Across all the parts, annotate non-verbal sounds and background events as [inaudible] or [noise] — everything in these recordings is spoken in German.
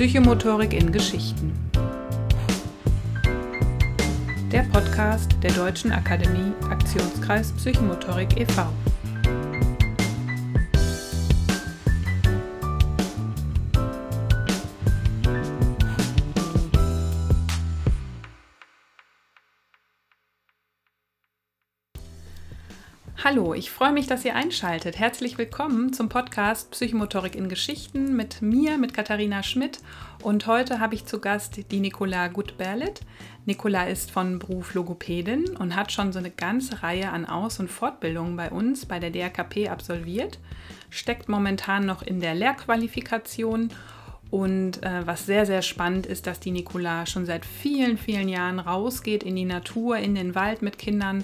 Psychomotorik in Geschichten. Der Podcast der Deutschen Akademie Aktionskreis Psychomotorik e.V. Hallo, ich freue mich, dass ihr einschaltet. Herzlich willkommen zum Podcast Psychomotorik in Geschichten mit mir, mit Katharina Schmidt. Und heute habe ich zu Gast die Nicola Gutberlet. Nicola ist von Beruf Logopädin und hat schon so eine ganze Reihe an Aus- und Fortbildungen bei uns bei der DRKP absolviert, steckt momentan noch in der Lehrqualifikation und äh, was sehr, sehr spannend ist, dass die Nicola schon seit vielen, vielen Jahren rausgeht in die Natur, in den Wald mit Kindern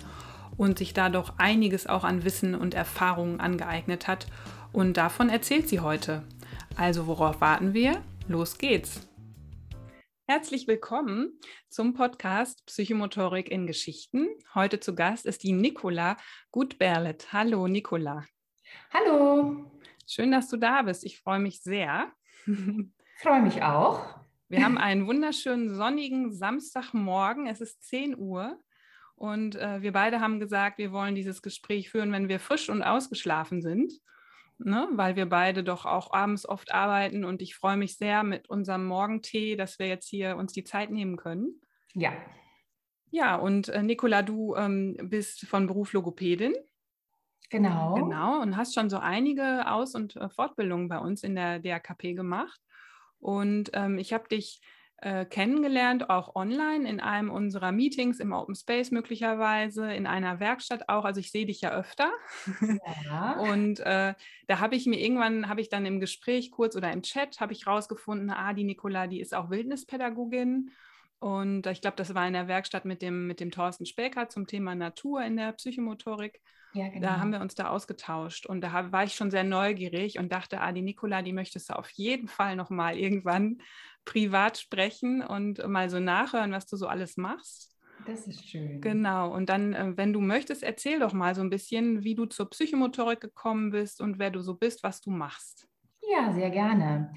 und sich da doch einiges auch an Wissen und Erfahrungen angeeignet hat. Und davon erzählt sie heute. Also worauf warten wir? Los geht's! Herzlich willkommen zum Podcast Psychomotorik in Geschichten. Heute zu Gast ist die Nicola Gutberlet. Hallo Nicola. Hallo. Schön, dass du da bist. Ich freue mich sehr. [laughs] Freue mich auch. Wir haben einen wunderschönen sonnigen Samstagmorgen. Es ist 10 Uhr und äh, wir beide haben gesagt, wir wollen dieses Gespräch führen, wenn wir frisch und ausgeschlafen sind, ne? weil wir beide doch auch abends oft arbeiten. Und ich freue mich sehr mit unserem Morgentee, dass wir jetzt hier uns die Zeit nehmen können. Ja. Ja, und äh, Nicola, du ähm, bist von Beruf Logopädin. Genau. Genau, und hast schon so einige Aus- und äh, Fortbildungen bei uns in der DRKP gemacht. Und ähm, ich habe dich äh, kennengelernt, auch online in einem unserer Meetings im Open Space möglicherweise, in einer Werkstatt auch. Also ich sehe dich ja öfter. [laughs] Ja. Und äh, da habe ich mir irgendwann, habe ich dann im Gespräch kurz oder im Chat, habe ich rausgefunden, ah, die Nicola, die ist auch Wildnispädagogin. Und ich glaube, das war in der Werkstatt mit dem, mit dem Thorsten Specker zum Thema Natur in der Psychomotorik. Ja, genau. Da haben wir uns da ausgetauscht und da war ich schon sehr neugierig und dachte, ah, die Nicola, die möchtest du auf jeden Fall nochmal irgendwann privat sprechen und mal so nachhören, was du so alles machst. Das ist schön. Genau. Und dann, äh, wenn du möchtest, erzähl doch mal so ein bisschen, wie du zur Psychomotorik gekommen bist und wer du so bist, was du machst. Ja, sehr gerne.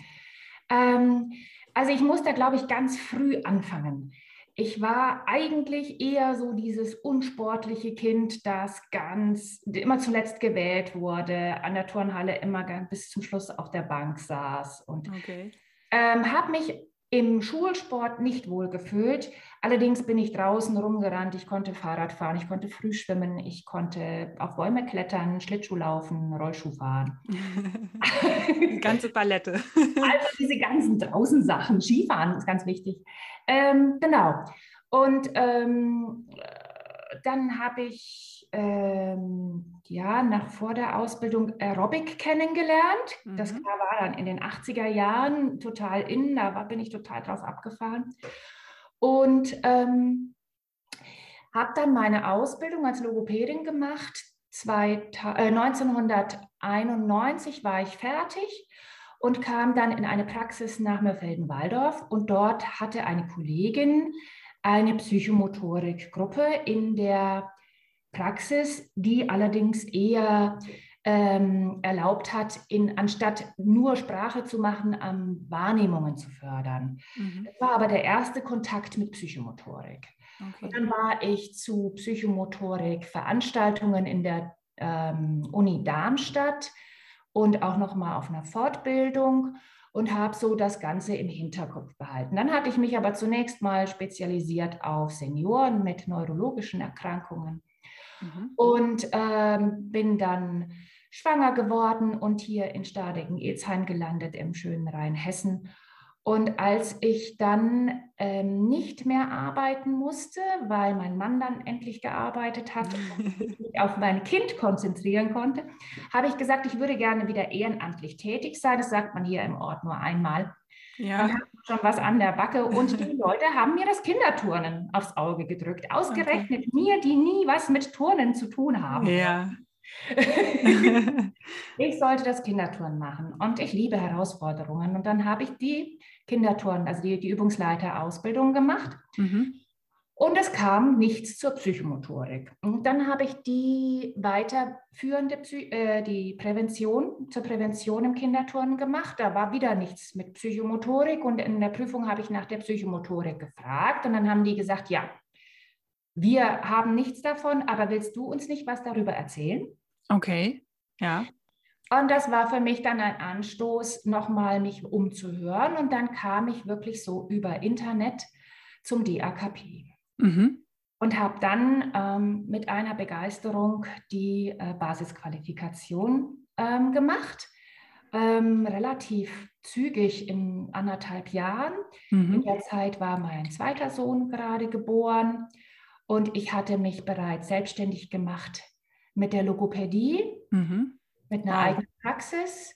Ähm, also ich muss da, glaube ich, ganz früh anfangen. Ich war eigentlich eher so dieses unsportliche Kind, das ganz immer zuletzt gewählt wurde, an der Turnhalle immer bis zum Schluss auf der Bank saß und okay. ähm, habe mich im Schulsport nicht wohl gefühlt. Allerdings bin ich draußen rumgerannt, ich konnte Fahrrad fahren, ich konnte früh schwimmen, ich konnte auf Bäume klettern, Schlittschuh laufen, Rollschuh fahren. [laughs] Die ganze Palette. [laughs] Also diese ganzen draußen Sachen, Skifahren ist ganz wichtig. Ähm, genau. Und ähm, dann habe ich ähm, ja nach vor der Ausbildung Aerobic kennengelernt. Mhm. Das war dann in den 80er Jahren total in, da war, bin ich total drauf abgefahren. Und ähm, habe dann meine Ausbildung als Logopädin gemacht. Zwei, äh, 1991 war ich fertig und kam dann in eine Praxis nach Mörfelden-Walldorf und dort hatte eine Kollegin eine Psychomotorikgruppe in der Praxis, die allerdings eher ähm, erlaubt hat, in, anstatt nur Sprache zu machen, ähm, Wahrnehmungen zu fördern. Mhm. Das war aber der erste Kontakt mit Psychomotorik. Okay. Und dann war ich zu Psychomotorik-Veranstaltungen in der ähm, Uni Darmstadt und auch noch mal auf einer Fortbildung und habe so das Ganze im Hinterkopf behalten. Dann hatte ich mich aber zunächst mal spezialisiert auf Senioren mit neurologischen Erkrankungen mhm. und ähm, bin dann schwanger geworden und hier in Stadegen-Ezheim gelandet im schönen Rheinhessen und als ich dann ähm, nicht mehr arbeiten musste, weil mein Mann dann endlich gearbeitet hat und ich mich auf mein Kind konzentrieren konnte, habe ich gesagt, ich würde gerne wieder ehrenamtlich tätig sein. Das sagt man hier im Ort nur einmal. Ja. Ich habe schon was an der Backe und die Leute haben mir das Kinderturnen aufs Auge gedrückt. Ausgerechnet okay. mir, die nie was mit Turnen zu tun haben. Ja. [laughs] [laughs] ich sollte das Kinderturnen machen und ich liebe Herausforderungen. Und dann habe ich die Kinderturnen, also die, die Übungsleiter-Ausbildung gemacht. Mhm. Und es kam nichts zur Psychomotorik. Und dann habe ich die weiterführende Psy äh, die Prävention zur Prävention im Kinderturnen gemacht. Da war wieder nichts mit Psychomotorik und in der Prüfung habe ich nach der Psychomotorik gefragt und dann haben die gesagt, ja, wir haben nichts davon, aber willst du uns nicht was darüber erzählen? Okay, ja. Und das war für mich dann ein Anstoß, nochmal mich umzuhören. Und dann kam ich wirklich so über Internet zum DAKP. Mhm. Und habe dann ähm, mit einer Begeisterung die äh, Basisqualifikation ähm, gemacht. Ähm, relativ zügig in anderthalb Jahren. Mhm. In der Zeit war mein zweiter Sohn gerade geboren und ich hatte mich bereits selbstständig gemacht mit der Logopädie, mhm. mit einer eigenen Praxis.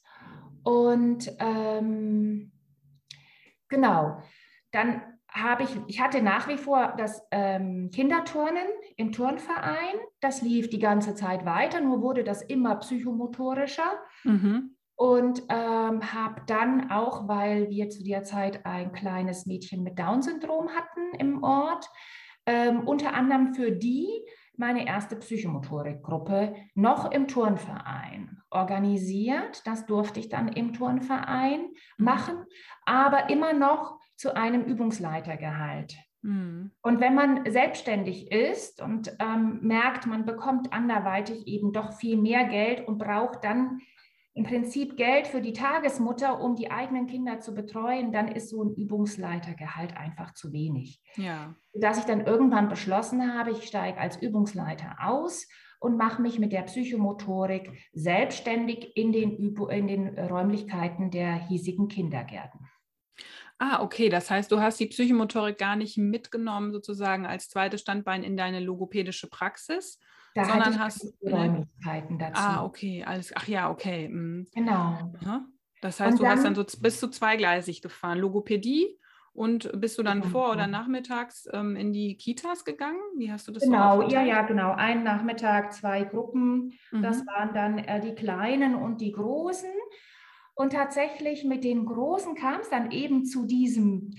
Und ähm, genau, dann habe ich, ich hatte nach wie vor das ähm, Kinderturnen im Turnverein. Das lief die ganze Zeit weiter, nur wurde das immer psychomotorischer. Mhm. Und ähm, habe dann auch, weil wir zu der Zeit ein kleines Mädchen mit Down-Syndrom hatten im Ort, ähm, unter anderem für die meine erste Psychomotorikgruppe noch im Turnverein organisiert. Das durfte ich dann im Turnverein mhm. machen, aber immer noch zu einem Übungsleitergehalt. Mhm. Und wenn man selbstständig ist und ähm, merkt, man bekommt anderweitig eben doch viel mehr Geld und braucht dann im Prinzip Geld für die Tagesmutter, um die eigenen Kinder zu betreuen, dann ist so ein Übungsleitergehalt einfach zu wenig. Ja. Dass ich dann irgendwann beschlossen habe, ich steige als Übungsleiter aus und mache mich mit der Psychomotorik selbstständig in den, Üb in den Räumlichkeiten der hiesigen Kindergärten. Ah, okay. Das heißt, du hast die Psychomotorik gar nicht mitgenommen, sozusagen als zweites Standbein in deine logopädische Praxis, da sondern hast ne? Räumlichkeiten dazu. Ah, okay. Alles, ach ja, okay. Mhm. Genau. Aha. Das heißt, und du dann, hast dann so bis zu zweigleisig gefahren. Logopädie und bist du dann genau. vor oder nachmittags ähm, in die Kitas gegangen? Wie hast du das Genau, so ja, ja, genau. Ein Nachmittag, zwei Gruppen. Mhm. Das waren dann äh, die Kleinen und die Großen. Und tatsächlich mit den Großen kam es dann eben zu diesem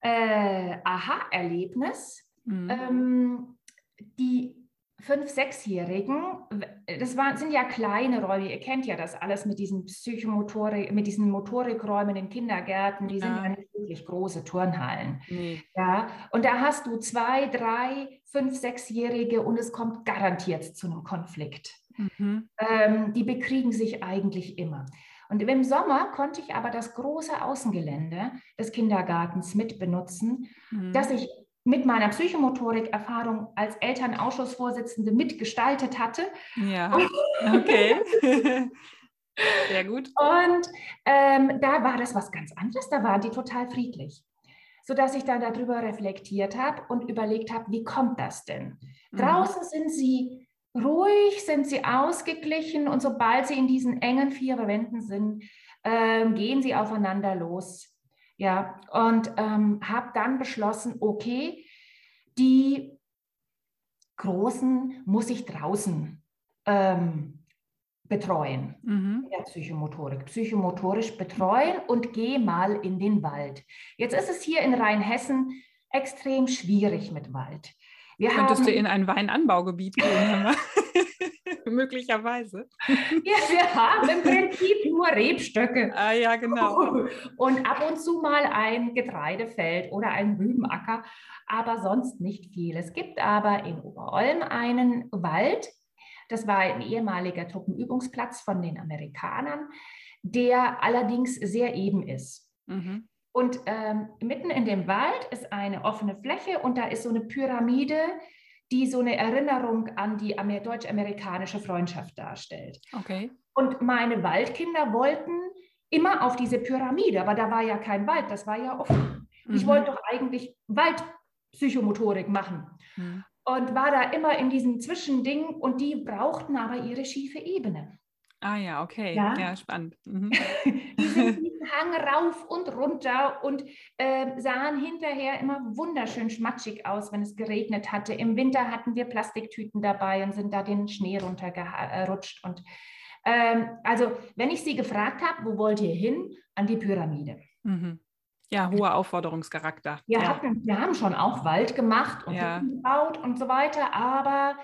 äh, Aha-Erlebnis. Mhm. Ähm, die fünf-, sechsjährigen, das waren, sind ja kleine Räume, ihr kennt ja das alles mit diesen Psychomotorik, mit diesen Motorikräumen in Kindergärten, die ja. sind ja nicht wirklich große Turnhallen. Nee. Ja, und da hast du zwei, drei, fünf, sechsjährige und es kommt garantiert zu einem Konflikt. Mhm. Ähm, die bekriegen sich eigentlich immer. Und im Sommer konnte ich aber das große Außengelände des Kindergartens mitbenutzen, mhm. das ich mit meiner Psychomotorik-Erfahrung als Elternausschussvorsitzende mitgestaltet hatte. Ja, okay. [laughs] Sehr gut. Und ähm, da war das was ganz anderes, da waren die total friedlich. Sodass ich dann darüber reflektiert habe und überlegt habe, wie kommt das denn? Mhm. Draußen sind sie ruhig, sind sie ausgeglichen und sobald sie in diesen engen vier Wänden sind, äh, gehen sie aufeinander los. Ja, und ähm, habe dann beschlossen, okay, die Großen muss ich draußen ähm, betreuen mhm. in der Psychomotorik. Psychomotorisch betreuen und gehe mal in den Wald. Jetzt ist es hier in Rheinhessen extrem schwierig mit Wald. Wir Könntest haben, du in ein Weinanbaugebiet gehen? [laughs] [laughs] Möglicherweise. Ja, wir haben im Prinzip nur Rebstöcke. Ah ja, genau. [laughs] Und ab und zu mal ein Getreidefeld oder ein Rübenacker, aber sonst nicht viel. Es gibt aber in Oberolm einen Wald, das war ein ehemaliger Truppenübungsplatz von den Amerikanern, der allerdings sehr eben ist. Mhm. Und ähm, mitten in dem Wald ist eine offene Fläche und da ist so eine Pyramide, die so eine Erinnerung an die deutsch-amerikanische Freundschaft darstellt. Okay. Und meine Waldkinder wollten immer auf diese Pyramide, aber da war ja kein Wald, das war ja offen. Mhm. Ich wollte doch eigentlich Waldpsychomotorik machen. Mhm. Und war da immer in diesem Zwischending und die brauchten aber ihre schiefe Ebene. Ah ja, okay. Ja, ja spannend. Mhm. [laughs] die sind diesen Hang rauf und runter und äh, sahen hinterher immer wunderschön schmatschig aus, wenn es geregnet hatte. Im Winter hatten wir Plastiktüten dabei und sind da den Schnee runtergerutscht. Und ähm, also, wenn ich sie gefragt habe, wo wollt ihr hin? An die Pyramide. Mhm. Ja, hoher Aufforderungscharakter. Wir, ja. hatten, wir haben schon auch Wald gemacht und Ja. gebaut und so weiter, aber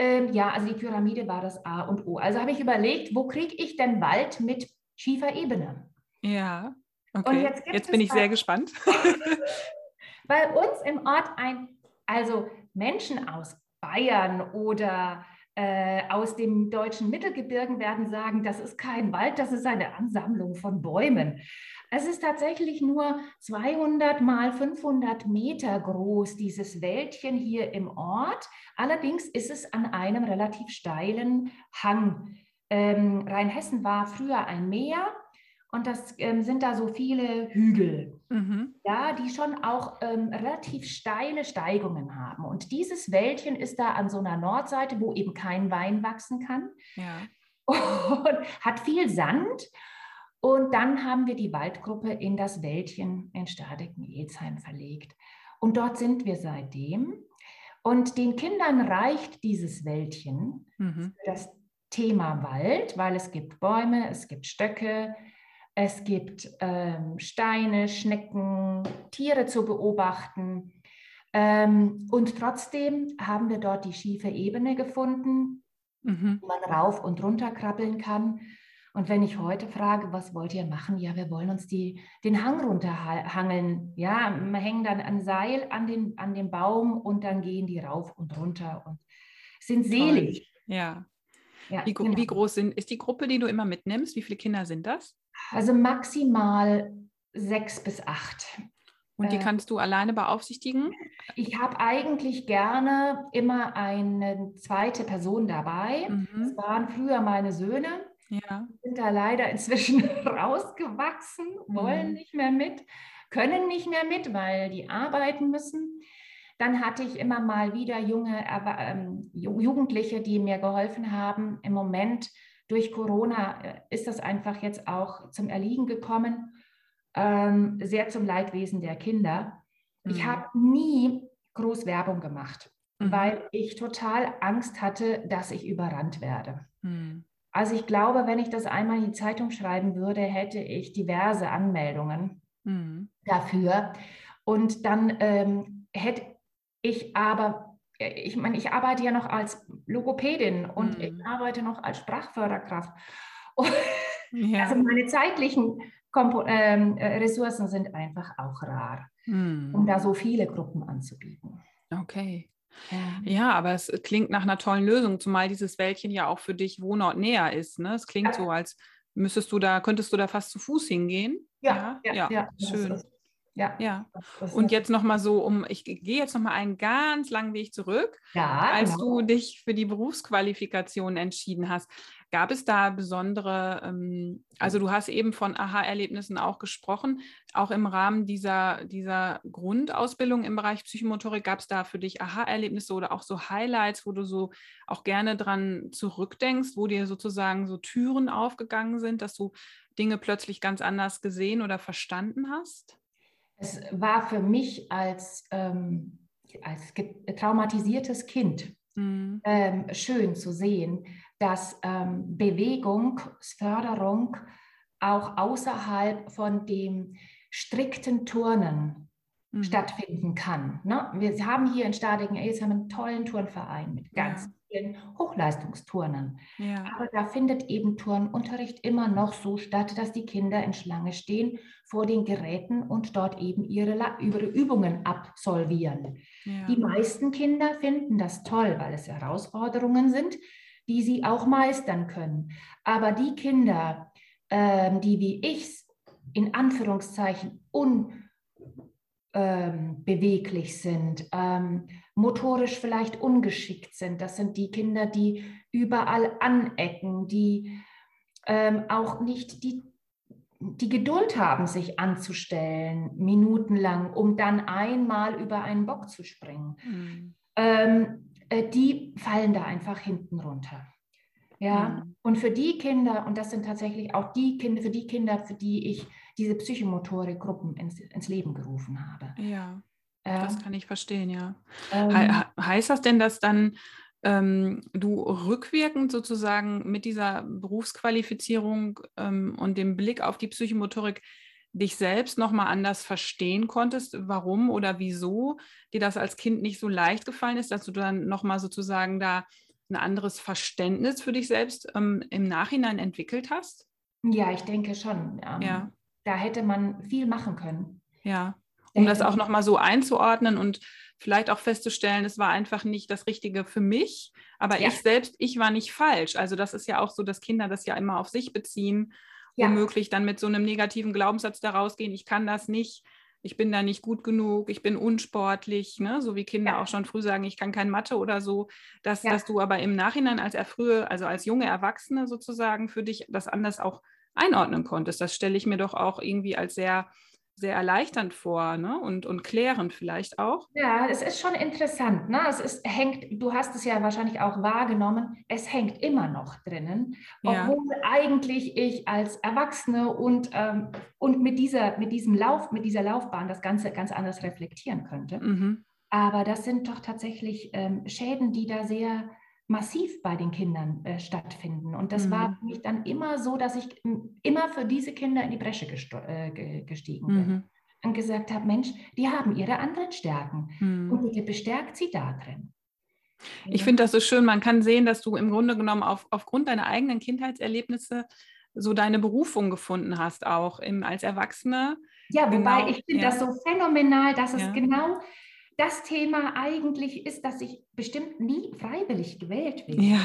ähm, ja, also die Pyramide war das A und O. Also habe ich überlegt, wo kriege ich denn Wald mit schiefer Ebene? Ja, okay. jetzt Jetzt, bin ich sehr gespannt. [laughs] [laughs] Bei uns im Ort ein, also Menschen aus Bayern oder äh, aus dem deutschen Mittelgebirgen werden sagen, das ist kein Wald, das ist eine Ansammlung von Bäumen. Es ist tatsächlich nur 200 mal 500 Meter groß, dieses Wäldchen hier im Ort. Allerdings ist es an einem relativ steilen Hang. Ähm, Rheinhessen war früher ein Meer und das ähm, sind da so viele Hügel Mhm. ja, die schon auch ähm, relativ steile Steigungen haben. Und dieses Wäldchen ist da an so einer Nordseite, wo eben kein Wein wachsen kann Ja. [laughs] und hat viel Sand. Und dann haben wir die Waldgruppe in das Wäldchen in Stadeken-Elsheim verlegt. Und dort sind wir seitdem. Und den Kindern reicht dieses Wäldchen Mhm. für das Thema Wald, weil es gibt Bäume, es gibt Stöcke, es gibt ähm, Steine, Schnecken, Tiere zu beobachten. Ähm, und trotzdem haben wir dort die schiefe Ebene gefunden, Mhm. wo man rauf und runter krabbeln kann. Und wenn ich heute frage, was wollt ihr machen? Ja, wir wollen uns die, den Hang runterhangeln. Ja, wir hängen dann ein Seil an den, an den Baum und dann gehen die rauf und runter und sind selig. Ja. Ja, Wie, genau. wie groß sind, ist die Gruppe, die du immer mitnimmst? Wie viele Kinder sind das? Also maximal sechs bis acht. Und die Äh, kannst du alleine beaufsichtigen? Ich habe eigentlich gerne immer eine zweite Person dabei. Das Mhm. waren früher meine Söhne, Ja. sind da leider inzwischen [laughs] rausgewachsen, wollen Mhm. nicht mehr mit, können nicht mehr mit, weil die arbeiten müssen. Dann hatte ich immer mal wieder junge ähm, Ju- Jugendliche, die mir geholfen haben. Im Moment durch Corona äh, ist das einfach jetzt auch zum Erliegen gekommen, ähm, sehr zum Leidwesen der Kinder. Ich Mhm. habe nie groß Werbung gemacht, Mhm. weil ich total Angst hatte, dass ich überrannt werde. Mhm. Also ich glaube, wenn ich das einmal in die Zeitung schreiben würde, hätte ich diverse Anmeldungen Mhm. dafür. Und dann ähm, hätte ich aber, äh, ich meine, ich arbeite ja noch als Logopädin und Mhm. ich arbeite noch als Sprachförderkraft. Ja. Also meine zeitlichen Kompo ähm, äh, Ressourcen sind einfach auch rar, um Mhm. da so viele Gruppen anzubieten. Okay. Ja. Ja, aber es klingt nach einer tollen Lösung, zumal dieses Wäldchen ja auch für dich Wohnort näher ist. Ne? Es klingt Ja. so, als müsstest du da, könntest du da fast zu Fuß hingehen. Ja, ja, ja, schön. Ja, Ja. Und jetzt nochmal so um, ich gehe jetzt nochmal einen ganz langen Weg zurück. ja, Als genau. du dich für die Berufsqualifikation entschieden hast, gab es da besondere, ähm, also du hast eben von Aha-Erlebnissen auch gesprochen, auch im Rahmen dieser, dieser Grundausbildung im Bereich Psychomotorik, gab es da für dich Aha-Erlebnisse oder auch so Highlights, wo du so auch gerne dran zurückdenkst, wo dir sozusagen so Türen aufgegangen sind, dass du Dinge plötzlich ganz anders gesehen oder verstanden hast? Es war für mich als, ähm, als traumatisiertes Kind Mhm. ähm, schön zu sehen, dass ähm, Bewegungsförderung auch außerhalb von dem strikten Turnen Mhm. stattfinden kann. Ne? Wir haben hier in Stadigen-Elsheim einen tollen Turnverein mit ganz vielen Hochleistungsturnern. Ja. Aber da findet eben Turnunterricht immer noch so statt, dass die Kinder in Schlange stehen vor den Geräten und dort eben ihre, ihre Übungen absolvieren. Ja. Die meisten Kinder finden das toll, weil es Herausforderungen sind, die sie auch meistern können. Aber die Kinder, ähm, die wie ich in Anführungszeichen unbeweglich sind, ähm, motorisch vielleicht ungeschickt sind, das sind die Kinder, die überall anecken, die ähm, auch nicht die die Geduld haben, sich anzustellen, minutenlang, um dann einmal über einen Bock zu springen, Mhm. ähm, äh, die fallen da einfach hinten runter. Ja, Mhm. und für die Kinder, und das sind tatsächlich auch die Kinder, für die Kinder, für die ich diese Psychomotorik-Gruppen ins, ins Leben gerufen habe. Ja, Ja, das kann ich verstehen, ja. ähm, He he- heißt das denn, dass dann ähm, du rückwirkend sozusagen mit dieser Berufsqualifizierung ähm, und dem Blick auf die Psychomotorik dich selbst nochmal anders verstehen konntest, warum oder wieso dir das als Kind nicht so leicht gefallen ist, dass du dann nochmal sozusagen da ein anderes Verständnis für dich selbst ähm, im Nachhinein entwickelt hast? Ja, ich denke schon. Ähm, ja. Da hätte man viel machen können. Ja, um das auch nochmal so einzuordnen und vielleicht auch festzustellen, es war einfach nicht das Richtige für mich, aber ja. ich selbst, ich war nicht falsch. Also das ist ja auch so, dass Kinder das ja immer auf sich beziehen, ja. womöglich dann mit so einem negativen Glaubenssatz daraus gehen, ich kann das nicht, ich bin da nicht gut genug, ich bin unsportlich, ne? so wie Kinder ja. auch schon früh sagen, ich kann kein Mathe oder so, dass, dass du aber im Nachhinein als frühe, also als junge Erwachsene sozusagen für dich das anders auch einordnen konntest. Das stelle ich mir doch auch irgendwie als sehr sehr erleichternd vor ne? und, und klärend vielleicht auch. Ja, es ist schon interessant. Ne? Es ist, hängt, du hast es ja wahrscheinlich auch wahrgenommen, es hängt immer noch drinnen, obwohl ja. eigentlich ich als Erwachsene und, ähm, und mit, dieser, mit diesem Lauf, mit dieser Laufbahn das Ganze ganz anders reflektieren könnte. Mhm. Aber das sind doch tatsächlich ähm, Schäden, die da sehr massiv bei den Kindern äh, stattfinden. Und das mhm. war für mich dann immer so, dass ich immer für diese Kinder in die Bresche äh, gestiegen bin. Mhm. Und gesagt habe, Mensch, die haben ihre anderen Stärken. Mhm. Und bitte bestärkt sie da drin. Ich finde das so schön. Man kann sehen, dass du im Grunde genommen auf, aufgrund deiner eigenen Kindheitserlebnisse so deine Berufung gefunden hast, auch im, als Erwachsene. Ja, wobei genau, ich finde ja. das so phänomenal, dass es ja. genau das Thema eigentlich ist, dass ich bestimmt nie freiwillig gewählt werde. Ja.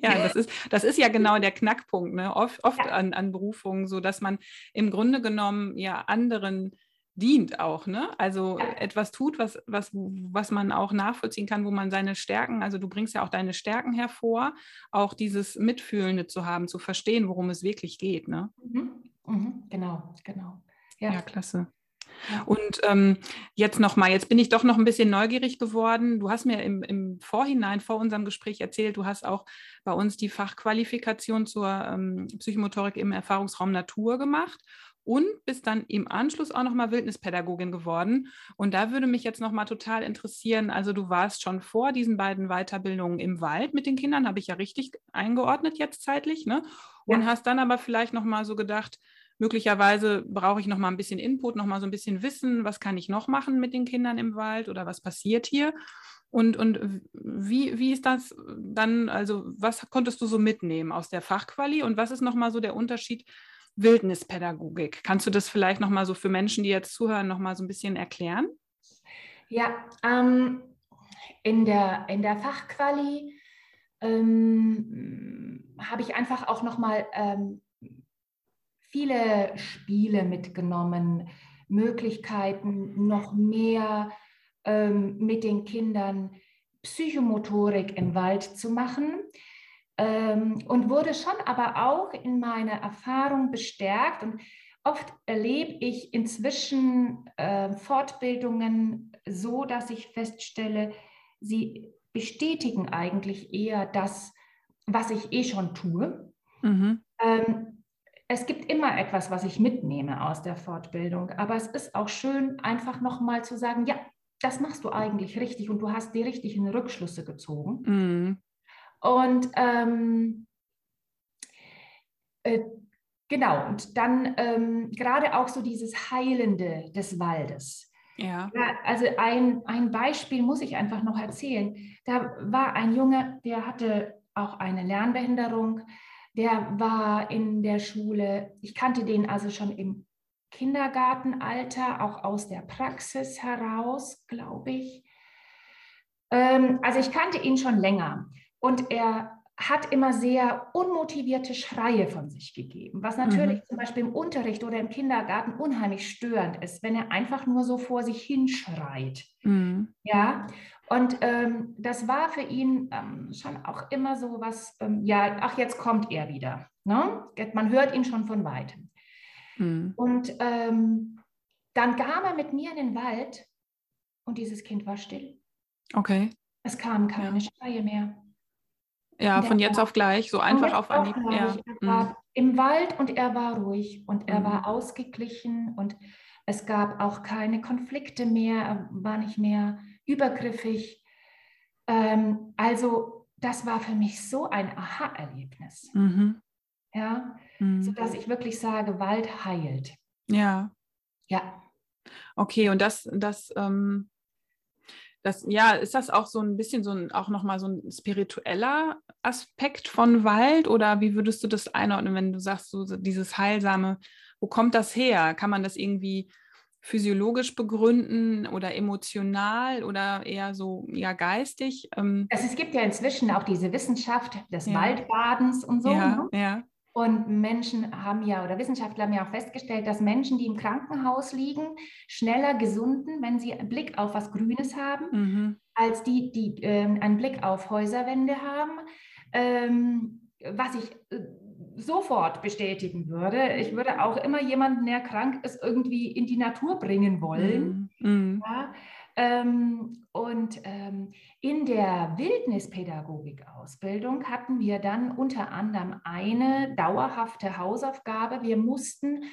Ja, das ist, das ist ja [laughs] genau der Knackpunkt, ne? oft, oft ja. an, an Berufungen, so dass man im Grunde genommen ja anderen dient auch, ne? Also ja. etwas tut, was, was, was man auch nachvollziehen kann, wo man seine Stärken, also du bringst ja auch deine Stärken hervor, auch dieses Mitfühlende zu haben, zu verstehen, worum es wirklich geht, ne? Mhm. Mhm. Genau, genau. Ja, ja klasse. Und ähm, jetzt nochmal, jetzt bin ich doch noch ein bisschen neugierig geworden. Du hast mir im, im, Vorhinein, vor unserem Gespräch erzählt, du hast auch bei uns die Fachqualifikation zur ähm, Psychomotorik im Erfahrungsraum Natur gemacht und bist dann im Anschluss auch nochmal Wildnispädagogin geworden. Und da würde mich jetzt nochmal total interessieren, also du warst schon vor diesen beiden Weiterbildungen im Wald mit den Kindern, habe ich ja richtig eingeordnet jetzt zeitlich, ne? Und ja. hast dann aber vielleicht nochmal so gedacht, Möglicherweise brauche ich noch mal ein bisschen Input, noch mal so ein bisschen Wissen, was kann ich noch machen mit den Kindern im Wald oder was passiert hier? Und, und wie, wie ist das dann, also was konntest du so mitnehmen aus der Fachquali und was ist noch mal so der Unterschied Wildnispädagogik? Kannst du das vielleicht noch mal so für Menschen, die jetzt zuhören, noch mal so ein bisschen erklären? Ja, ähm, in, der, in der Fachquali ähm, habe ich einfach auch noch mal ähm, viele Spiele mitgenommen, Möglichkeiten, noch mehr ähm, mit den Kindern Psychomotorik im Wald zu machen. Ähm, und wurde schon aber auch in meiner Erfahrung bestärkt. Und oft erlebe ich inzwischen äh, Fortbildungen so, dass ich feststelle, sie bestätigen eigentlich eher das, was ich eh schon tue. Mhm. Ähm, es gibt immer etwas, was ich mitnehme aus der Fortbildung, aber es ist auch schön, einfach nochmal zu sagen, ja, das machst du eigentlich richtig und du hast die richtigen Rückschlüsse gezogen. Mhm. Und ähm, äh, genau, und dann ähm, gerade auch so dieses Heilende des Waldes. Ja. ja. also ein, ein Beispiel muss ich einfach noch erzählen. Da war ein Junge, der hatte auch eine Lernbehinderung der war in der Schule, ich kannte den also schon im Kindergartenalter, auch aus der Praxis heraus, glaube ich. Ähm, also ich kannte ihn schon länger und er hat immer sehr unmotivierte Schreie von sich gegeben, was natürlich mhm. zum Beispiel im Unterricht oder im Kindergarten unheimlich störend ist, wenn er einfach nur so vor sich hinschreit. Mhm. Ja, und ähm, das war für ihn ähm, schon auch immer so was, ähm, ja, ach, jetzt kommt er wieder. Ne? Man hört ihn schon von weitem. Mhm. Und ähm, dann kam er mit mir in den Wald und dieses Kind war still. Okay. Es kamen keine ja. Schreie mehr. Ja, von jetzt war, auf gleich, so einfach auf Anhieb. Ja. Er war mhm. im Wald und er war ruhig und er mhm. war ausgeglichen und es gab auch keine Konflikte mehr, er war nicht mehr übergriffig. Ähm, also das war für mich so ein Aha-Erlebnis. Mhm. Ja, mhm. sodass ich wirklich sage, Wald heilt. Ja. Ja. Okay, und das, das, ähm, das, ja, ist das auch so ein bisschen so ein, auch nochmal so ein spiritueller Aspekt von Wald oder wie würdest du das einordnen, wenn du sagst, so dieses Heilsame, wo kommt das her? Kann man das irgendwie physiologisch begründen oder emotional oder eher so ja geistig? Ähm, also es gibt ja inzwischen auch diese Wissenschaft des ja. Waldbadens und so. Ja, ne? ja. Und Menschen haben ja, oder Wissenschaftler haben ja auch festgestellt, dass Menschen, die im Krankenhaus liegen, schneller gesunden, wenn sie einen Blick auf was Grünes haben, mhm. als die, die äh, einen Blick auf Häuserwände haben. Ähm, was ich äh, sofort bestätigen würde. Ich würde auch immer jemanden, der krank ist, irgendwie in die Natur bringen wollen. Mhm. Ja, ähm, und ähm, in der Wildnispädagogik-Ausbildung hatten wir dann unter anderem eine dauerhafte Hausaufgabe. Wir mussten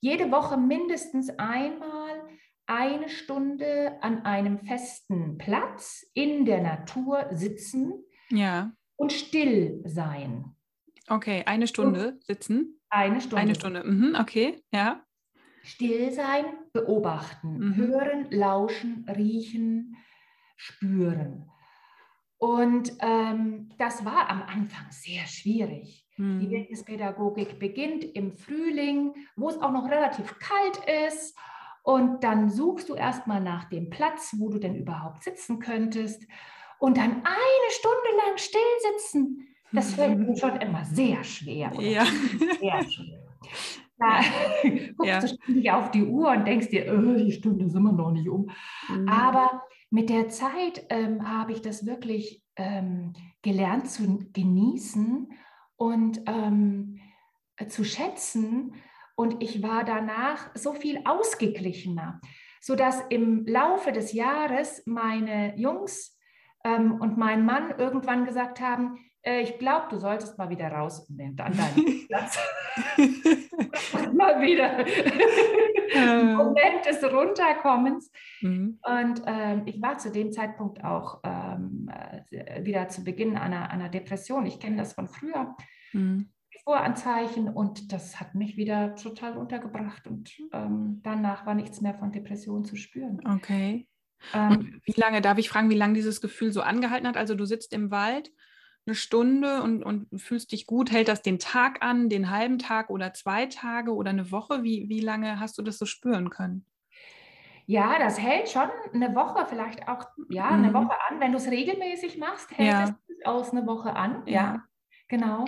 jede Woche mindestens einmal eine Stunde an einem festen Platz in der Natur sitzen ja. und still sein. Okay, eine Stunde und sitzen. Eine Stunde. Eine Stunde, mhm, okay, ja. Still sein, beobachten, mhm. hören, lauschen, riechen, spüren. Und ähm, das war am Anfang sehr schwierig. Mhm. Die Wildnispädagogik beginnt im Frühling, wo es auch noch relativ kalt ist. Und dann suchst du erstmal nach dem Platz, wo du denn überhaupt sitzen könntest. Und dann eine Stunde lang still sitzen. Das fällt mir schon immer sehr schwer. Ja. [laughs] Sehr schwer. [laughs] Da [laughs] guckst ja. du ständig auf die Uhr und denkst dir, oh, die Stunde sind wir noch nicht um. Mhm. Aber mit der Zeit ähm, habe ich das wirklich ähm, gelernt zu genießen und ähm, zu schätzen. Und ich war danach so viel ausgeglichener, sodass im Laufe des Jahres meine Jungs ähm, und mein Mann irgendwann gesagt haben, äh, ich glaube, du solltest mal wieder raus an deinen [laughs] Platz. [laughs] mal wieder. [laughs] Moment des Runterkommens. Mhm. Und ähm, ich war zu dem Zeitpunkt auch ähm, äh, wieder zu Beginn einer, einer Depression. Ich kenne das von früher. Mhm. Voranzeichen und das hat mich wieder total untergebracht und ähm, danach war nichts mehr von Depression zu spüren. Okay. Ähm, wie lange, darf ich fragen, wie lange dieses Gefühl so angehalten hat? Also du sitzt im Wald eine Stunde und, und fühlst dich gut? Hält das den Tag an, den halben Tag oder zwei Tage oder eine Woche? Wie, wie lange hast du das so spüren können? Ja, das hält schon eine Woche, vielleicht auch ja, eine mhm. Woche an. Wenn du es regelmäßig machst, hält ja. es durchaus eine Woche an. Ja, ja genau.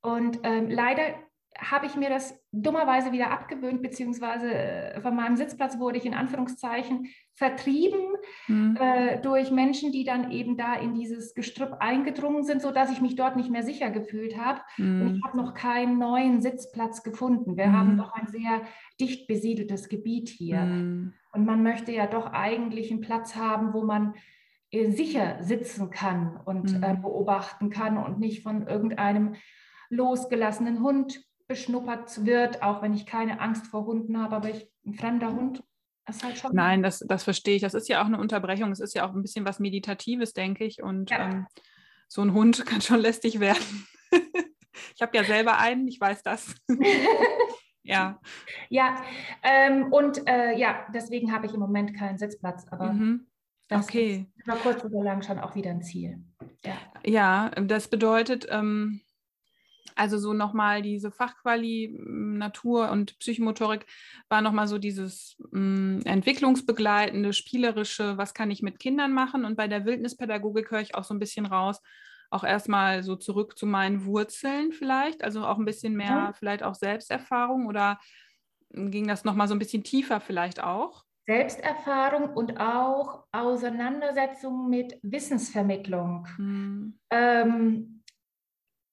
Und ähm, leider habe ich mir das dummerweise wieder abgewöhnt, beziehungsweise äh, von meinem Sitzplatz wurde ich in Anführungszeichen vertrieben mhm. äh, durch Menschen, die dann eben da in dieses Gestrüpp eingedrungen sind, sodass ich mich dort nicht mehr sicher gefühlt habe. Mhm. Und ich habe noch keinen neuen Sitzplatz gefunden. Wir mhm. haben doch ein sehr dicht besiedeltes Gebiet hier. Mhm. Und man möchte ja doch eigentlich einen Platz haben, wo man äh, sicher sitzen kann und äh, mhm. beobachten kann und nicht von irgendeinem losgelassenen Hund beschnuppert wird, auch wenn ich keine Angst vor Hunden habe, aber ich, ein fremder Hund ist halt schon. Nein, das, das verstehe ich. Das ist ja auch eine Unterbrechung. Es ist ja auch ein bisschen was Meditatives, denke ich. Und ja. ähm, so ein Hund [laughs] kann schon lästig werden. ich habe ja selber einen, ich weiß das. [laughs] ja. Ja, ähm, und äh, ja, deswegen habe ich im Moment keinen Sitzplatz, aber mhm. das okay. ist über kurz oder lang schon auch wieder ein Ziel. Ja, ja das bedeutet, ähm, also so nochmal diese Fachquali Natur und Psychomotorik war nochmal so dieses mh, entwicklungsbegleitende, spielerische, was kann ich mit Kindern machen? Und bei der Wildnispädagogik höre ich auch so ein bisschen raus, auch erstmal so zurück zu meinen Wurzeln vielleicht, also auch ein bisschen mehr ja. vielleicht auch Selbsterfahrung oder ging das nochmal so ein bisschen tiefer vielleicht auch? Selbsterfahrung und auch Auseinandersetzung mit Wissensvermittlung. Hm. Ähm,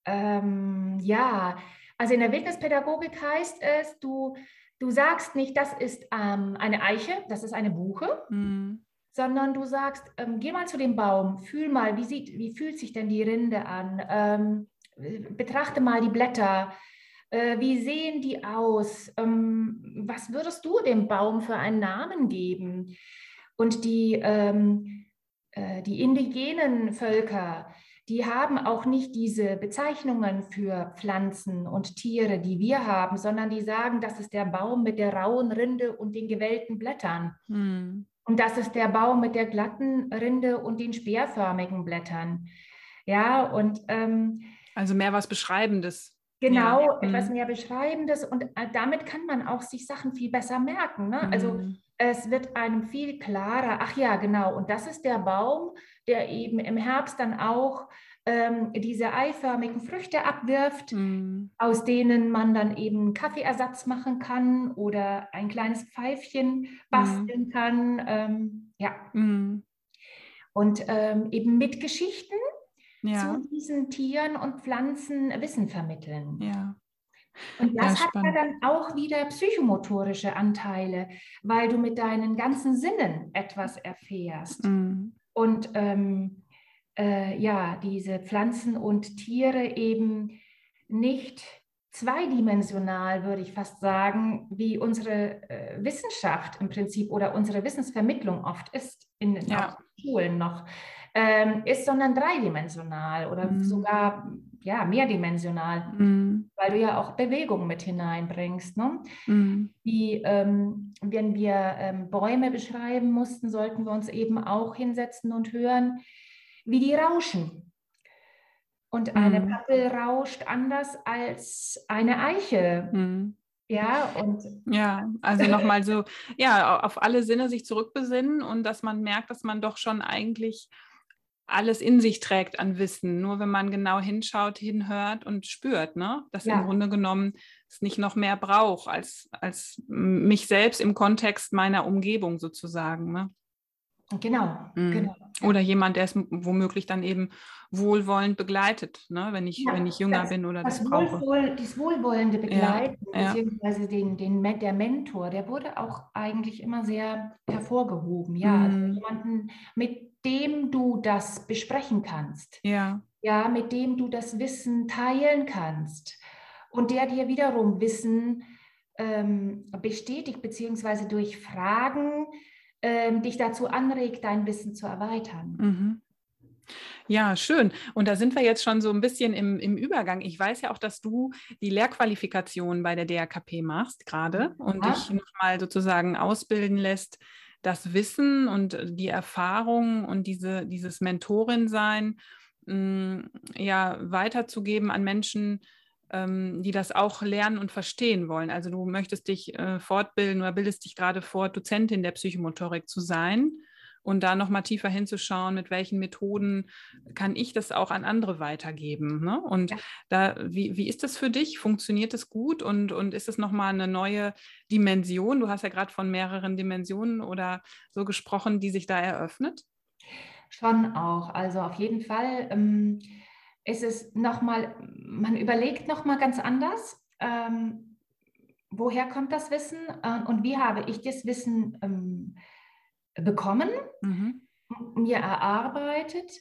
ähm, ja, also in der Wildnispädagogik heißt es, du, du sagst nicht, das ist ähm, eine Eiche, das ist eine Buche, mhm. sondern du sagst, ähm, geh mal zu dem Baum, fühl mal, wie, sieht, wie fühlt sich denn die Rinde an, ähm, betrachte mal die Blätter, äh, wie sehen die aus, ähm, was würdest du dem Baum für einen Namen geben? Und die, ähm, äh, die indigenen Völker, die haben auch nicht diese Bezeichnungen für Pflanzen und Tiere, die wir haben, sondern die sagen, das ist der Baum mit der rauen Rinde und den gewellten Blättern. Hm. Und das ist der Baum mit der glatten Rinde und den speerförmigen Blättern. Ja, und ähm, also mehr was Beschreibendes. Genau, ja. etwas hm. mehr Beschreibendes und äh, damit kann man auch sich Sachen viel besser merken. Ne? Also hm. Es wird einem viel klarer, ach ja, genau, und das ist der Baum, der eben im Herbst dann auch ähm, diese eiförmigen Früchte abwirft, mm. aus denen man dann eben Kaffeeersatz machen kann oder ein kleines Pfeifchen basteln mm. kann. Ähm, ja. Mm. Und ähm, eben mit Geschichten ja. zu diesen Tieren und Pflanzen Wissen vermitteln. Ja. Und das ja, hat ja dann auch wieder psychomotorische Anteile, weil du mit deinen ganzen Sinnen etwas erfährst. Mm. Und ähm, äh, ja, diese Pflanzen und Tiere eben nicht zweidimensional, würde ich fast sagen, wie unsere äh, Wissenschaft im Prinzip oder unsere Wissensvermittlung oft ist in den ja. Schulen noch, ähm, ist, sondern dreidimensional oder mhm. sogar ja, mehrdimensional, mhm. weil du ja auch Bewegung mit hineinbringst. Ne? Mhm. Wie, ähm, wenn wir ähm, Bäume beschreiben mussten, sollten wir uns eben auch hinsetzen und hören, wie die rauschen. Und eine mhm. Pappel rauscht anders als eine Eiche. Mhm. Ja, und ja, also nochmal so, ja, auf alle Sinne sich zurückbesinnen und dass man merkt, dass man doch schon eigentlich alles in sich trägt an Wissen. Nur wenn man genau hinschaut, hinhört und spürt, ne? dass ja. im Grunde genommen es nicht noch mehr braucht als, als mich selbst im Kontext meiner Umgebung sozusagen. Ne? Genau, mhm. genau. Oder jemand, der es womöglich dann eben wohlwollend begleitet, ne? wenn, ich, ja, wenn ich jünger das, bin oder das, das brauche. Wohlwoll, das wohlwollende Begleiten, ja, beziehungsweise den, den, der Mentor, der wurde auch eigentlich immer sehr hervorgehoben. Ja, mhm. also jemanden, mit dem du das besprechen kannst. Ja. Ja, mit dem du das Wissen teilen kannst. Und der dir wiederum Wissen ähm, bestätigt, beziehungsweise durch Fragen ähm, dich dazu anregt, dein Wissen zu erweitern. Mhm. Ja, schön. Und da sind wir jetzt schon so ein bisschen im, im Übergang. Ich weiß ja auch, dass du die Lehrqualifikation bei der DRKP machst gerade und dich nochmal sozusagen ausbilden lässt, das Wissen und die Erfahrung und diese, dieses Mentorin-Sein mm, ja, weiterzugeben an Menschen, ähm, die das auch lernen und verstehen wollen. Also du möchtest dich äh, fortbilden oder bildest dich gerade fort, Dozentin der Psychomotorik zu sein und da nochmal tiefer hinzuschauen, mit welchen Methoden kann ich das auch an andere weitergeben. Ne? Und ja. da, wie, wie ist das für dich? Funktioniert das gut und, und ist es nochmal eine neue Dimension? Du hast ja gerade von mehreren Dimensionen oder so gesprochen, die sich da eröffnet. Schon auch. Also auf jeden Fall. Ähm ist es nochmal, man überlegt nochmal ganz anders, ähm, woher kommt das Wissen äh, und wie habe ich das Wissen ähm, bekommen, mhm. mir erarbeitet.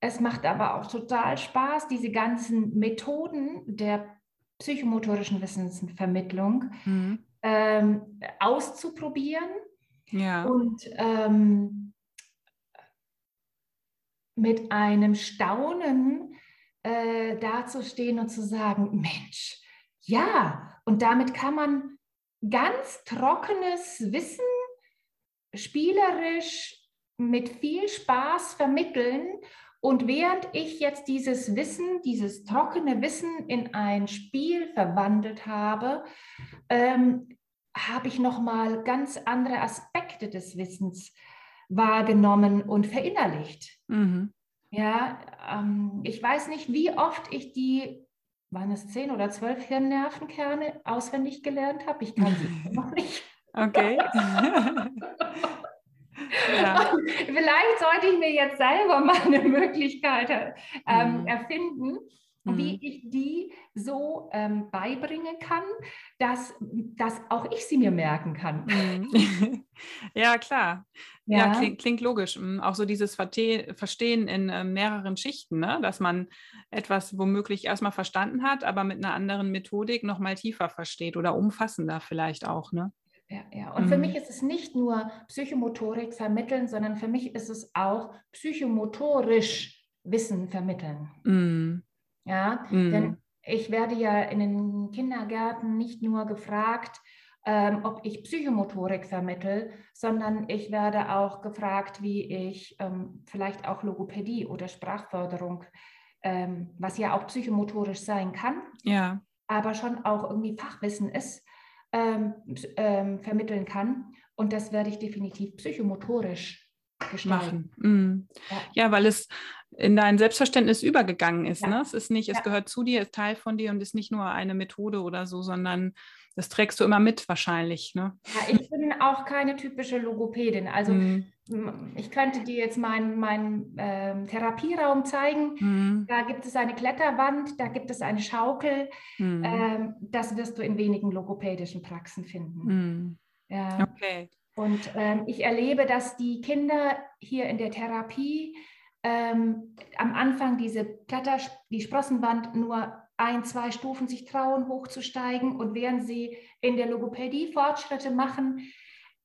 Es macht aber auch total Spaß, diese ganzen Methoden der psychomotorischen Wissensvermittlung mhm. ähm, auszuprobieren ja. und ähm, mit einem Staunen äh, dazustehen und zu sagen, Mensch, ja, und damit kann man ganz trockenes Wissen spielerisch mit viel Spaß vermitteln. Und während ich jetzt dieses Wissen, dieses trockene Wissen in ein Spiel verwandelt habe, ähm, habe ich nochmal ganz andere Aspekte des Wissens wahrgenommen und verinnerlicht. Mhm. Ja, ähm, ich weiß nicht, wie oft ich die, waren es zehn oder zwölf Hirnnervenkerne auswendig gelernt habe. Ich kann sie [laughs] noch nicht. Okay. [laughs] Ja. Vielleicht sollte ich mir jetzt selber mal eine Möglichkeit ähm, mhm. erfinden, mhm. wie ich die so ähm, beibringen kann, dass, dass auch ich sie mir merken kann. Mhm. [laughs] ja, klar. Ja, ja klingt, klingt, logisch. Hm, auch so dieses Verstehen in äh, mehreren Schichten, ne? dass man etwas womöglich erstmal verstanden hat, aber mit einer anderen Methodik nochmal tiefer versteht oder umfassender vielleicht auch. Ne? Ja, ja. Und mhm. für mich ist es nicht nur Psychomotorik vermitteln, sondern für mich ist es auch psychomotorisch Wissen vermitteln. Mm. Ja, mm. denn ich werde ja in den Kindergärten nicht nur gefragt, ähm, ob ich Psychomotorik vermittel, sondern ich werde auch gefragt, wie ich ähm, vielleicht auch Logopädie oder Sprachförderung, ähm, was ja auch psychomotorisch sein kann, ja. aber schon auch irgendwie Fachwissen ist, ähm, ähm, vermitteln kann. Und das werde ich definitiv psychomotorisch gestalten. machen. Mm. Ja. ja. weil es in dein Selbstverständnis übergegangen ist. Ja. Ne? Es ist nicht, es ja. gehört zu dir, ist Teil von dir und ist nicht nur eine Methode oder so, sondern das trägst du immer mit wahrscheinlich. Ne? Ja, ich bin auch keine typische Logopädin. Also mm. Ich könnte dir jetzt meinen mein, äh, Therapieraum zeigen. Mm. Da gibt es eine Kletterwand, da gibt es eine Schaukel. Mm. Ähm, das wirst du in wenigen logopädischen Praxen finden. Mm. Ja. Okay. Und ähm, ich erlebe, dass die Kinder hier in der Therapie ähm, am Anfang diese Kletter, die Sprossenwand nur ein, zwei Stufen sich trauen, hochzusteigen. Und während sie in der Logopädie Fortschritte machen,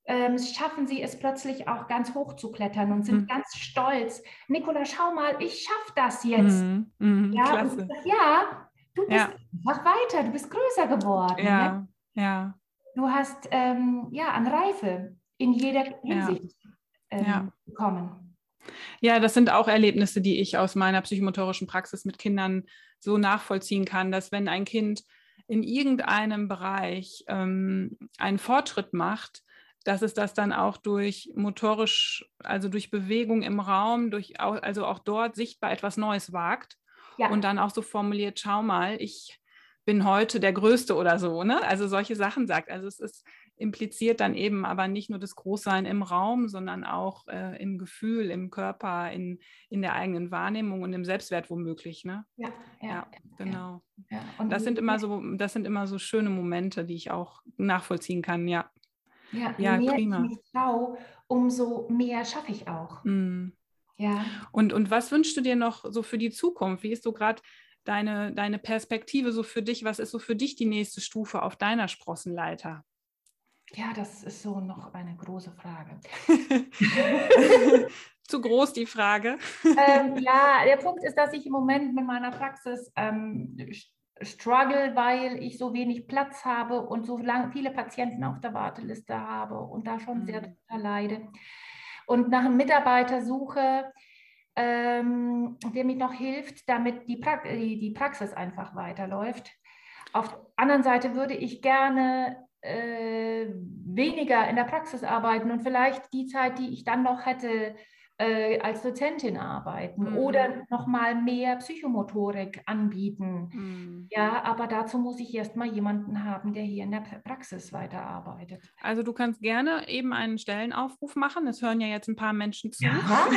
ähm, schaffen sie es plötzlich auch ganz hoch zu klettern und sind mhm. ganz stolz. Nicola, schau mal, ich schaffe das jetzt. Mhm. Mhm, ja. Und, ja, du bist ja. einfach weiter, du bist größer geworden. Ja, ne? ja. Du hast ähm, ja an Reife in jeder Hinsicht ja. Ähm, ja. bekommen. Ja, das sind auch Erlebnisse, die ich aus meiner psychomotorischen Praxis mit Kindern so nachvollziehen kann, dass wenn ein Kind in irgendeinem Bereich ähm, einen Fortschritt macht, dass es das dann auch durch motorisch, also durch Bewegung im Raum, durch, also auch dort sichtbar etwas Neues wagt ja. und dann auch so formuliert, schau mal, ich bin heute der Größte oder so, ne? Also solche Sachen sagt. Also es ist impliziert dann eben aber nicht nur das Großsein im Raum, sondern auch äh, im Gefühl, im Körper, in, in der eigenen Wahrnehmung und im Selbstwert womöglich. Ne? Ja, ja, ja genau. Ja, und das sind immer so, das sind immer so schöne Momente, die ich auch nachvollziehen kann, ja. Ja, ja je mehr prima. ich mich traue, umso mehr schaffe ich auch. Mm. Ja. Und, und was wünschst du dir noch so für die Zukunft? Wie ist so gerade deine, deine Perspektive so für dich? Was ist so für dich die nächste Stufe auf deiner Sprossenleiter? Ja, das ist so noch eine große Frage. [laughs] Zu groß die Frage. Ähm, ja, der Punkt ist, dass ich im Moment mit meiner Praxis ähm, struggle, weil ich so wenig Platz habe und so lang, viele Patienten auf der Warteliste habe und da schon mhm. sehr leide. Und nach einem Mitarbeiter suche, ähm, der mir noch hilft, damit die, pra die Praxis einfach weiterläuft. Auf der anderen Seite würde ich gerne äh, weniger in der Praxis arbeiten und vielleicht die Zeit, die ich dann noch hätte, äh, als Dozentin arbeiten mhm. oder nochmal mehr Psychomotorik anbieten. Mhm. Ja, aber dazu muss ich erstmal jemanden haben, der hier in der Praxis weiterarbeitet. Also du kannst gerne eben einen Stellenaufruf machen. Es hören ja jetzt ein paar Menschen zu. Ja. [laughs]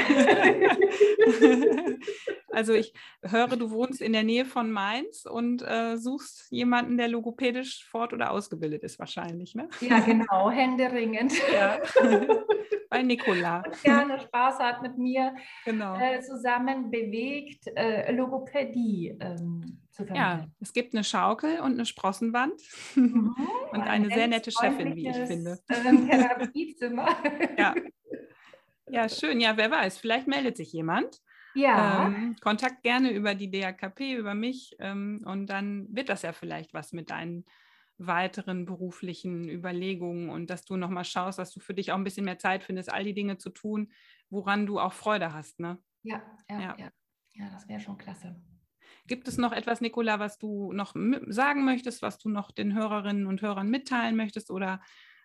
[laughs] also ich höre, du wohnst in der Nähe von Mainz und äh, suchst jemanden, der logopädisch fort- oder ausgebildet ist wahrscheinlich, ne? Ja, genau, händeringend. Ja. [laughs] Bei Nicola. gerne Spaß hat mit mir genau. äh, zusammen bewegt, äh, Logopädie ähm, zu vermitteln. Ja, es gibt eine Schaukel und eine Sprossenwand mhm, [laughs] und eine sehr nette Chefin, wie ich finde. Ähm, Therapiezimmer. ja. [laughs] ja, schön. Ja, wer weiß, vielleicht meldet sich jemand. Ja. Ähm, Kontakt gerne über die DAKP, über mich ähm, und dann wird das ja vielleicht was mit deinen weiteren beruflichen Überlegungen und dass du nochmal schaust, dass du für dich auch ein bisschen mehr Zeit findest, all die Dinge zu tun, woran du auch Freude hast. Ne? Ja, ja, ja. ja. ja das wäre schon klasse. Gibt es noch etwas, Nicola, was du noch sagen möchtest, was du noch den Hörerinnen und Hörern mitteilen möchtest oder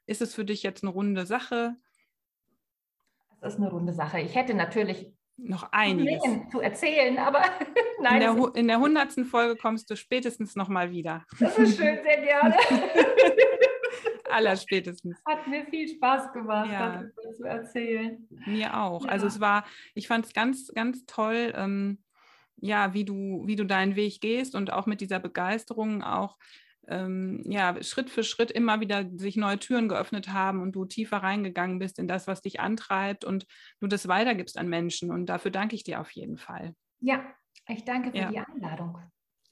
ist es für dich jetzt eine runde Sache? Es ist eine runde Sache. Ich hätte natürlich noch einiges zu erzählen, aber [laughs] nein. In der, in der hundertsten Folge kommst du spätestens nochmal wieder. Das ist schön, sehr gerne. [laughs] Allerspätestens. Hat mir viel Spaß gemacht, ja. darüber zu erzählen. Mir auch. Ja. Also es war, ich fand es ganz, ganz toll, ähm, ja, wie du, wie du deinen Weg gehst und auch mit dieser Begeisterung auch ähm, ja, Schritt für Schritt immer wieder sich neue Türen geöffnet haben und du tiefer reingegangen bist in das, was dich antreibt und du das weitergibst an Menschen. Und dafür danke ich dir auf jeden Fall. Ja, ich danke für ja. die Einladung.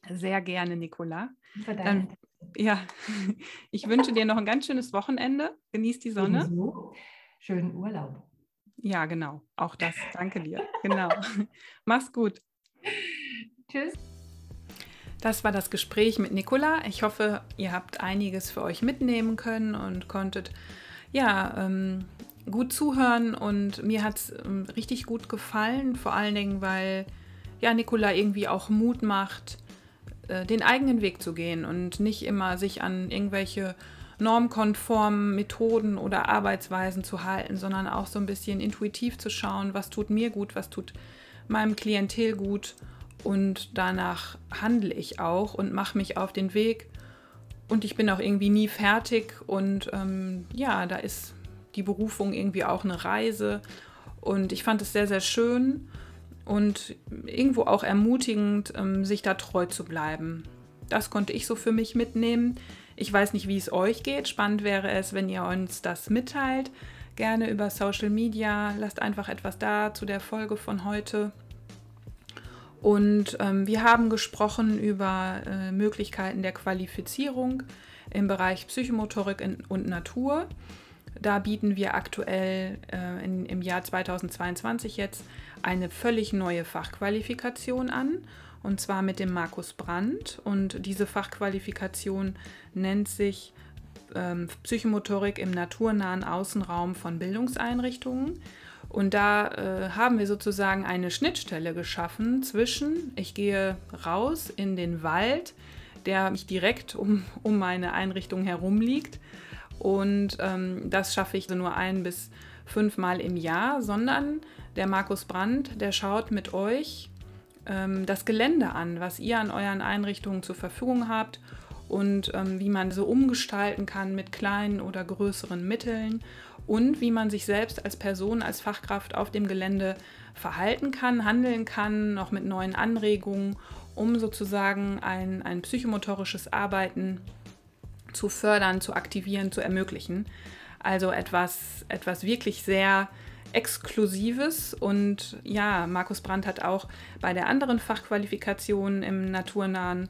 Sehr gerne, Nicola. Dann, ja, [laughs] ich wünsche dir noch ein ganz schönes Wochenende. Genieß die Sonne. Ebenso. Schönen Urlaub. Ja, genau. Auch das. Danke dir. Genau. [laughs] Mach's gut. Tschüss. Das war das Gespräch mit Nicola. Ich hoffe, ihr habt einiges für euch mitnehmen können und konntet ja ähm, gut zuhören. Und mir hat es ähm, richtig gut gefallen, vor allen Dingen, weil ja Nicola irgendwie auch Mut macht, äh, den eigenen Weg zu gehen und nicht immer sich an irgendwelche normkonformen Methoden oder Arbeitsweisen zu halten, sondern auch so ein bisschen intuitiv zu schauen, was tut mir gut, was tut meinem Klientel gut und danach handle ich auch und mache mich auf den Weg und ich bin auch irgendwie nie fertig und ähm, ja, da ist die Berufung irgendwie auch eine Reise und ich fand es sehr, sehr schön und irgendwo auch ermutigend, ähm, sich da treu zu bleiben. Das konnte ich so für mich mitnehmen. Ich weiß nicht, wie es euch geht. Spannend wäre es, wenn ihr uns das mitteilt. Gerne über Social Media. Lasst einfach etwas da zu der Folge von heute. Und ähm, wir haben gesprochen über äh, Möglichkeiten der Qualifizierung im Bereich Psychomotorik in, und Natur. Da bieten wir aktuell äh, in, im Jahr 2022 jetzt eine völlig neue Fachqualifikation an, und zwar mit dem Markus Brandt. Und diese Fachqualifikation nennt sich ähm, Psychomotorik im naturnahen Außenraum von Bildungseinrichtungen. Und da äh, haben wir sozusagen eine Schnittstelle geschaffen zwischen, ich gehe raus in den Wald, der mich direkt um, um meine Einrichtung herum liegt. Und ähm, das schaffe ich nur ein bis fünfmal im Jahr, sondern der Markus Brandt, der schaut mit euch ähm, das Gelände an, was ihr an euren Einrichtungen zur Verfügung habt und ähm, wie man so umgestalten kann mit kleinen oder größeren Mitteln und wie man sich selbst als Person, als Fachkraft auf dem Gelände verhalten kann, handeln kann, noch mit neuen Anregungen, um sozusagen ein, ein psychomotorisches Arbeiten zu fördern, zu aktivieren, zu ermöglichen. Also etwas, etwas wirklich sehr Exklusives. Und ja, Markus Brandt hat auch bei der anderen Fachqualifikation im naturnahen,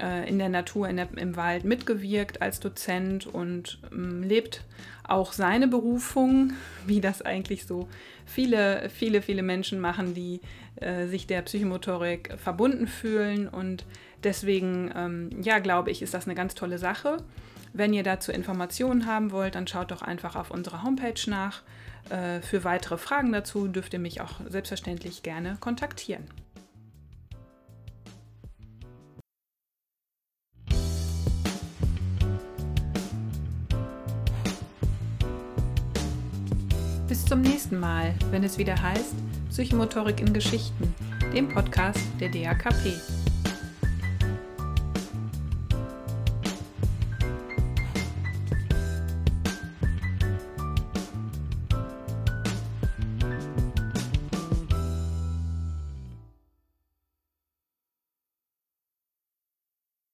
äh, in der Natur, in der, im Wald mitgewirkt als Dozent und ähm, lebt auch seine Berufung, [laughs] wie das eigentlich so viele, viele, viele Menschen machen, die äh, sich der Psychomotorik verbunden fühlen. Und deswegen, ähm, ja, glaube ich, ist das eine ganz tolle Sache. Wenn ihr dazu Informationen haben wollt, dann schaut doch einfach auf unserer Homepage nach. Äh, für weitere Fragen dazu dürft ihr mich auch selbstverständlich gerne kontaktieren. Zum nächsten Mal, wenn es wieder heißt Psychomotorik in Geschichten, dem Podcast der DAKP.